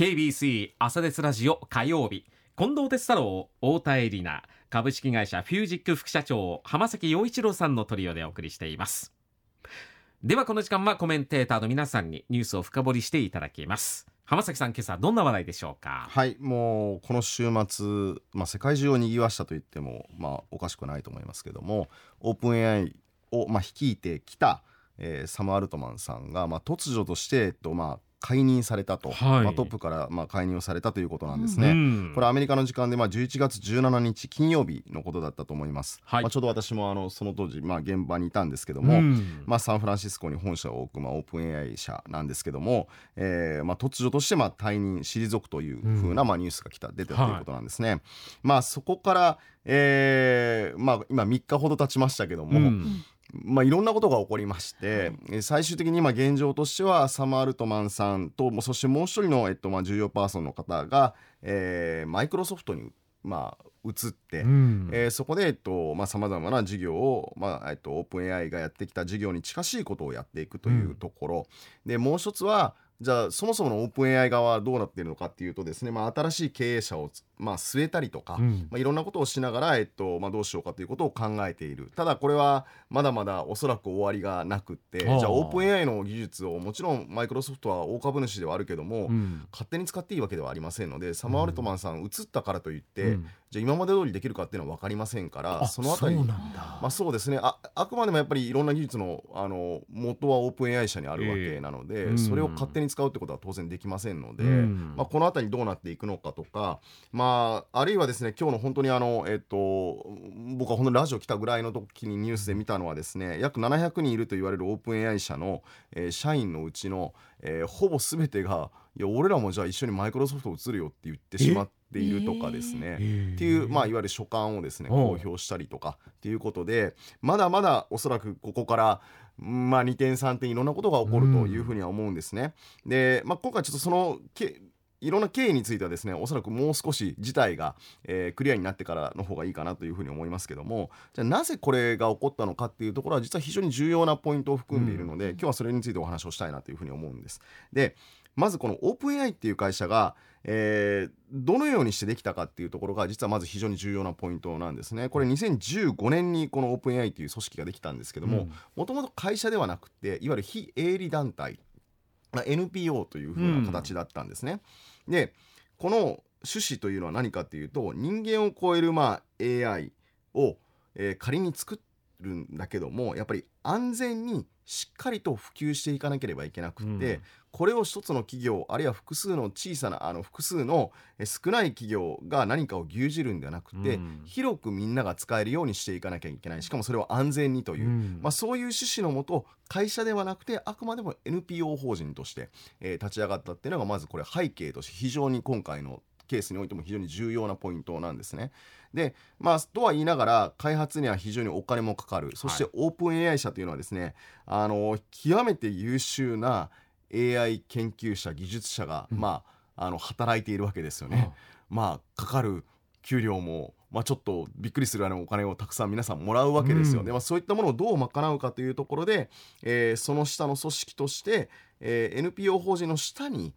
KBC 朝ですラジオ火曜日。近藤哲太郎太田恵里奈。株式会社フュージック副社長浜崎陽一郎さんのトリオでお送りしています。ではこの時間はコメンテーターの皆さんにニュースを深掘りしていただきます。浜崎さん今朝どんな話題でしょうか？はいもうこの週末、まあ、世界中を賑わしたと言っても、まあ、おかしくないと思いますけどもオープン AI を、まあ、率いてきた、えー、サム・アルトマンさんが、まあ、突如として、えっとまあ、解任されたと、はい、まあ、トップからまあ解任をされたということなんですね、うん、これアメリカの時間でまあ11月17日金曜日のことだったと思います、はい、まあ、ちょうど私もあのその当時まあ現場にいたんですけども、うん、まあ、サンフランシスコに本社を置くまあオープン AI 社なんですけども、えー、まあ突如としてまあ退任退くというふうなまあニュースが来た出てたということなんですね、はい、まあそこからえー、まあ今3日ほど経ちましたけども、うんまあ、いろんなことが起こりまして、はい、最終的に今現状としてはサム・アルトマンさんとそしてもう一人の、えっとまあ、重要パーソンの方が、えー、マイクロソフトに、まあ、移って、うん、えー、そこで、えっとまあ、さまざまな事業を、まあえっと、オープン AI がやってきた事業に近しいことをやっていくというところ、うん、でもう一つはじゃあそもそものオープン AI 側はどうなっているのかっていうとですね、まあ、新しい経営者を、まあ、据えたりとか、うん、まあ、いろんなことをしながら、えっとまあ、どうしようかということを考えている。ただこれはまだまだおそらく終わりがなくってじゃあオープン AI の技術をもちろんマイクロソフトは大株主ではあるけども、うん、勝手に使っていいわけではありませんのでサマー・アルトマンさん移ったからといって、じゃあ今まで通りできるかっていうのは分かりませんからそのあたりまあ、そうですね。ああくまでもやっぱりいろんな技術のあの元はオープン AI 社にあるわけなので、えー、それを勝手に使うってことは当然できませんので、うん、まあ、この辺りどうなっていくのかとか、まあ、あるいはですね今日の本当にあの、えっと、僕は本当にラジオ来たぐらいの時にニュースで見たのはですね約700人いると言われるオープン AI 社の、えー、社員のうちの、えー、ほぼ全てがいや俺らもじゃあ一緒にマイクロソフト移るよって言ってしまっているとかですね、っていう、まあ、いわゆる書簡をですね公表したりとかっていうことでまだまだおそらくここからまあ、2点3点いろんなことが起こるというふうには思うんですね。で、まあ、今回ちょっとそのけいろんな経緯についてはですねおそらくもう少し事態が、えー、クリアになってからの方がいいかなというふうに思いますけどもじゃあなぜこれが起こったのかっていうところは実は非常に重要なポイントを含んでいるので、うん、今日はそれについてお話をしたいなというふうに思うんです。でまずこのオープン AI っていう会社が、えー、どのようにしてできたかっていうところが実はまず非常に重要なポイントなんですね。これ2015年にこのオープン AI っていう組織ができたんですけどももともと会社ではなくていわゆる非営利団体、まあ、NPO というふうな形だったんですね。うん、でこの趣旨というのは何かっていうと人間を超えるまあ AI を、えー、仮に作るんだけどもやっぱり安全にしっかりと普及していかなければいけなくて、うん、これを一つの企業あるいは複数の小さなあの複数の少ない企業が何かを牛耳るんではなくて、うん、広くみんなが使えるようにしていかなきゃいけない。しかもそれを安全にという、うん、まあ、そういう趣旨のもと会社ではなくてあくまでも NPO 法人として、えー、立ち上がったっていうのがまずこれ背景として非常に今回のケースにおいても非常に重要なポイントなんですね。でまあとは言いながら開発には非常にお金もかかる。そしてオープン AI 社というのはですね、あの極めて優秀な AI 研究者技術者が、うん、まあ、あの働いているわけですよね。うん、まあかかる給料もまあ、ちょっとびっくりするようなお金をたくさん皆さんもらうわけですよ、うん、でまあ、そういったものをどう賄うかというところで、えー、その下の組織として、えー、NPO 法人の下に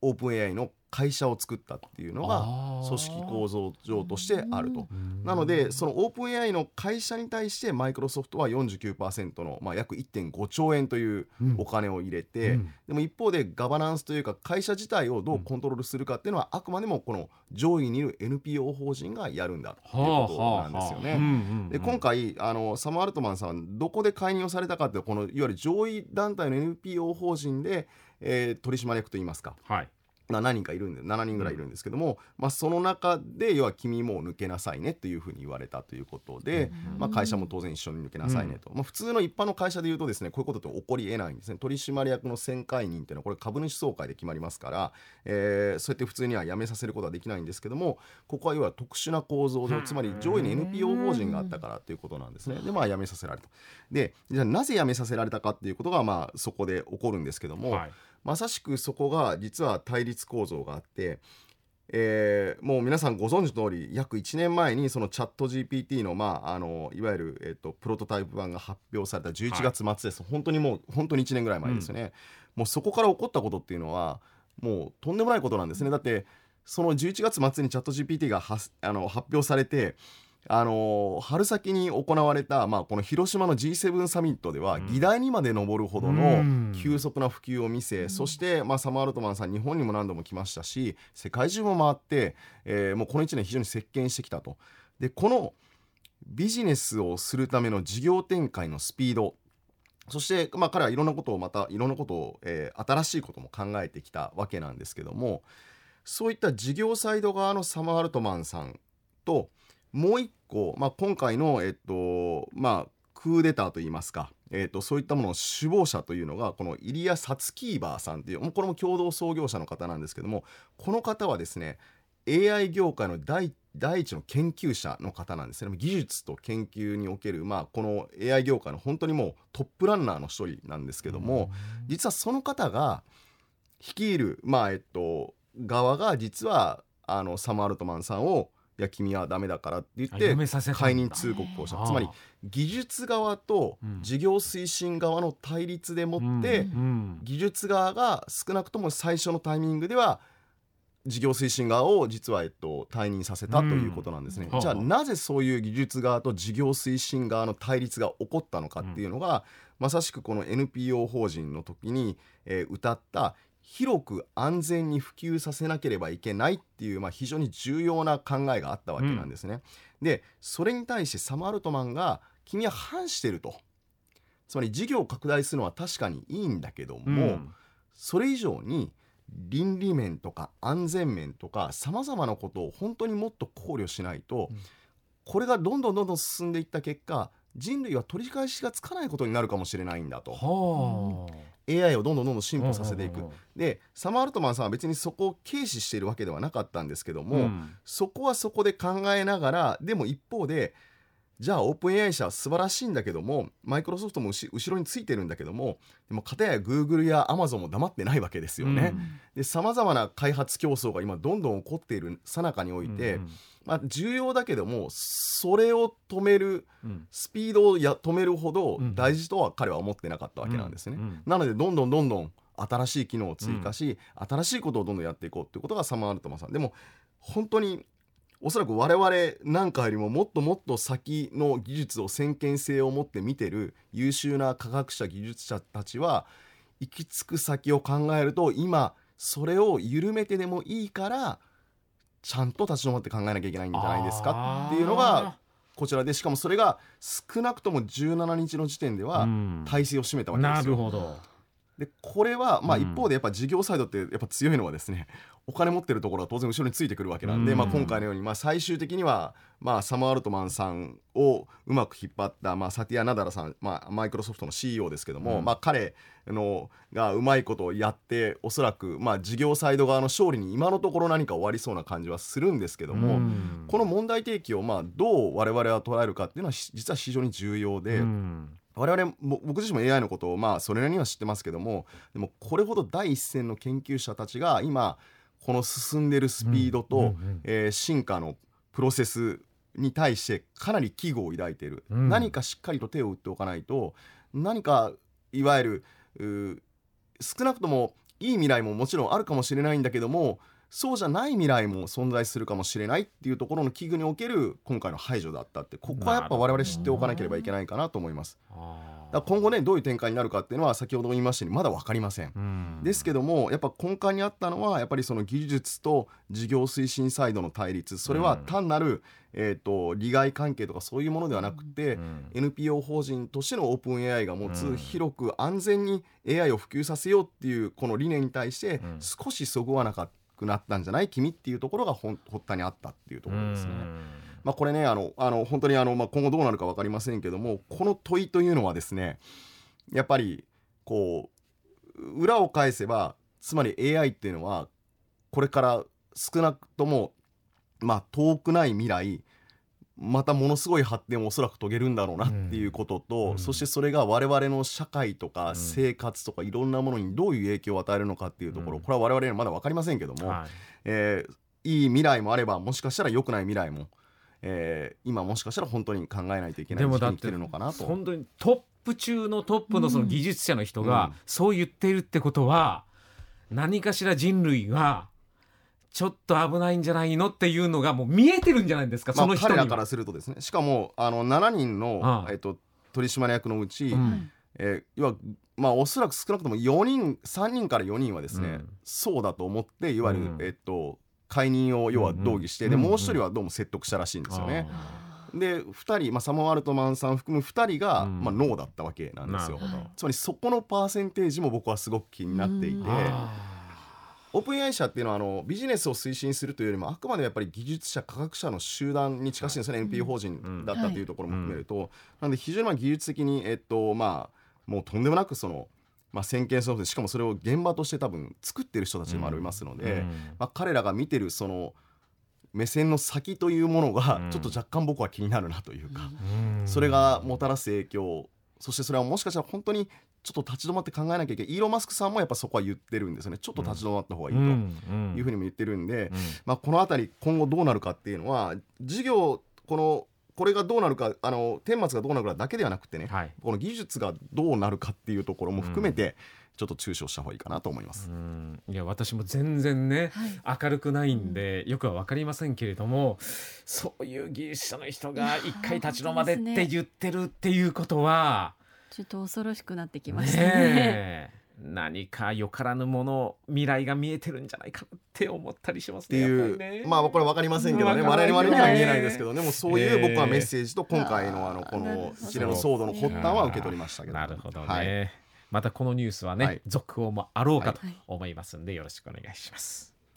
オープン AI の会社を作ったっていうのが組織構造上としてあると。なのでそのオープン AI の会社に対してマイクロソフトは49%の、まあ、約1.5兆円というお金を入れて、うん、でも一方でガバナンスというか会社自体をどうコントロールするかっていうのはあくまでもこの上位にいる NPO 法人がやるんだということなんですよね。で今回あのサム・アルトマンさんどこで介入をされたかってこのいわゆる上位団体の NPO 法人で、えー、取締役といいますか。はい7人かいるんで7人ぐらいいるんですけども、まあ、その中で要は君も抜けなさいねというふうに言われたということで、まあ、会社も当然一緒に抜けなさいねと、まあ、普通の一般の会社でいうとですねこういうことって起こりえないんですね。取締役の選会人っていうのはこれ株主総会で決まりますから、えー、そうやって普通には辞めさせることはできないんですけどもここは要は特殊な構造上つまり上位に NPO 法人があったからということなんですね。でまあ辞めさせられた。でじゃあなぜ辞めさせられたかっていうことがまあそこで起こるんですけども、はいまさしくそこが実は対立構造があって、えー、もう皆さんご存知の通り約1年前にそのチャット GPT の,、まあ、あのいわゆる、えーと、プロトタイプ版が発表された11月末です、はい、本当にもう本当に1年ぐらい前ですよね、うん、もうそこから起こったことっていうのはもうとんでもないことなんですね。だってその11月末にチャット GPT がはあの発表されてあの春先に行われた、まあ、この広島の G7 サミットでは、議題にまで上るほどの急速な普及を見せ、そして、まあ、サマー・アルトマンさん日本にも何度も来ましたし世界中も回って、えー、もうこの1年非常に席巻してきたと。でこのビジネスをするための事業展開のスピードそして、まあ、彼はいろんなことをまたいろんなことを、えー、新しいことも考えてきたわけなんですけどもそういった事業サイド側のサマー・アルトマンさんともう一個、まあ、今回の、えっとまあ、クーデターといいますか、えっと、そういったものの首謀者というのがこのイリア・サツキーバーさんというこれも共同創業者の方なんですけどもこの方はですね AI 業界の第第一の研究者の方なんですね。技術と研究における、まあ、この AI 業界の本当にもうトップランナーの一人なんですけども実はその方が率いる、まあえっと、側が実はあのサム・アルトマンさんをいや君はダメだからって言って解任通告をした。つまり技術側と事業推進側の対立でもって、技術側が少なくとも最初のタイミングでは事業推進側を実は、えっと、退任させたということなんですね、うん、じゃあなぜそういう技術側と事業推進側の対立が起こったのかっていうのが、うん、まさしくこの NPO 法人の時に、えー、歌った広く安全に普及させなければいけないっていう、まあ、非常に重要な考えがあったわけなんですね。うん、でそれに対してサム・アルトマンが君は反してると。つまり事業を拡大するのは確かにいいんだけども、うん、それ以上に倫理面とか安全面とかさまざまなことを本当にもっと考慮しないと、うん、これがどんどんどんどん進んでいった結果人類は取り返しがつかないことになるかもしれないんだと。AI をどんどんどんどん進歩させていく、でサマー・アルトマンさんは別にそこを軽視しているわけではなかったんですけども、うん、そこはそこで考えながらでも一方でじゃあオープン AI 社は素晴らしいんだけどもマイクロソフトも後ろについてるんだけどもでも片やグーグルやアマゾンも黙ってないわけですよね。さまざまな開発競争が今どんどん起こっているさなかにおいて、うんまあ、重要だけどもそれを止める、スピードをや止めるほど大事とは彼は思ってなかったわけなんですね。なのでどんどんどんどん新しい機能を追加し、新しいことをどんどんやっていこうっていうことがサマー・アルトマンさんでも本当におそらく我々なんかよりももっともっと先の技術を先見性を持って見てる優秀な科学者技術者たちは行き着く先を考えると今それを緩めてでもいいからちゃんと立ち止まって考えなきゃいけないんじゃないですかっていうのがこちらでしかもそれが少なくとも17日の時点では体制を占めたわけですよ。なるほどでこれはまあ一方でやっぱ事業サイドってやっぱ強いのはですね お金持ってるところは当然後ろについてくるわけなんで、まあ、今回のようにまあ最終的にはまあサム・アルトマンさんをうまく引っ張ったまあサティア・ナダラさん、まあ、マイクロソフトの CEO ですけども、まあ、彼のがうまいことをやっておそらくまあ事業サイド側の勝利に今のところ何か終わりそうな感じはするんですけども、この問題提起をまあどう我々は捉えるかっていうのは実は非常に重要で。我々僕自身も AI のことをまあそれなりには知ってますけどもでもこれほど第一線の研究者たちが今この進んでるスピードと、うんうんうん、えー、進化のプロセスに対してかなり危惧を抱いている、うん、何かしっかりと手を打っておかないと何かいわゆる少なくともいい未来ももちろんあるかもしれないんだけどもそうじゃない未来も存在するかもしれないっていうところの危惧における今回の排除だったってここはやっぱ我々知っておかなければいけないかなと思います。今後ねどういう展開になるかっていうのは先ほども言いましたようにまだ分かりません。ですけどもやっぱ根幹にあったのはやっぱりその技術と事業推進サイドの対立それは単なる、えーと、利害関係とかそういうものではなくて、うん、NPO 法人としてのオープン AI が持つ広く安全に AI を普及させようっていうこの理念に対して少しそぐわなかった。くなったんじゃない？君っていうところが発端にあったっていうところですね。まあ、これねあのあの本当にあの、まあ、今後どうなるか分かりませんけどもこの問いというのはですねやっぱりこう裏を返せばつまり AI っていうのはこれから少なくともまあ遠くない未来またものすごい発展をおそらく遂げるんだろうなっていうことと、うん、そしてそれが我々の社会とか生活とかいろんなものにどういう影響を与えるのかっていうところ、これは我々にはまだ分かりませんけども、はい。えー、いい未来もあればもしかしたら良くない未来も、えー、今もしかしたら本当に考えないといけない時期に来てるのかなと。本当にトップ中のトップのその技術者の人がそう言っているってことは、何かしら人類がちょっと危ないんじゃないのっていうのがもう見えてるんじゃないですか、まあ、その人には。彼らからするとですね。しかもあの7人のああ。えっと、取締役のうち、うん。えー要はまあおそらく少なくとも4人3人から4人はですね、うん。そうだと思っていわゆる、うん。えっと解任を要は動議して、うんうん。でもう一人はどうも説得したらしいんですよね。あで2人、まあ、サム・アルトマンさん含む2人が、うん。まあ、ノーだったわけなんですよ。つまりそこのパーセンテージも僕はすごく気になっていて。うんオープン AI 社っていうのはあのビジネスを推進するというよりもあくまでやっぱり技術者科学者の集団に近しいんですよね、NPO 法人だったというところも含めると、なので非常にまあ技術的にえっとまあもうとんでもなくその、まあ、先見そのでしかもそれを現場として多分作ってる人たちもありますので、うん。まあ、彼らが見てるその目線の先というものがうん。ちょっと若干僕は気になるなというか、うん。それがもたらす影響そしてそれはもしかしたら本当にちょっと立ち止まって考えなきゃいけない。イーロン・マスクさんもやっぱそこは言ってるんですよね。ちょっと立ち止まった方がいいと。うんいうふうにも言ってるんで、うん。まあ、この辺り今後どうなるかっていうのは事業このこれがどうなるかあの顛末がどうなるかだけではなくてね、はい。この技術がどうなるかっていうところも含めて、ちょっと注視をした方がいいかなと思います。うん。いや私も全然ね、明るくないんでよくは分かりませんけれどもそういう技術者の人が一回立ち止まれって言ってるっていうことはちょっと恐ろしくなってきましたね。ねえ。何かよからぬもの未来が見えてるんじゃないかって思ったりしますってね。いう、ね。まあこれ分かりませんけどね。我々には見えないですけどでもそういうええ。僕はメッセージと今回のあのこの一連の騒動の発端は受け取りましたけどなるほどね、はい。またこのニュースはね、はい。続報もあろうかとはい。思いますんでよろしくお願いします。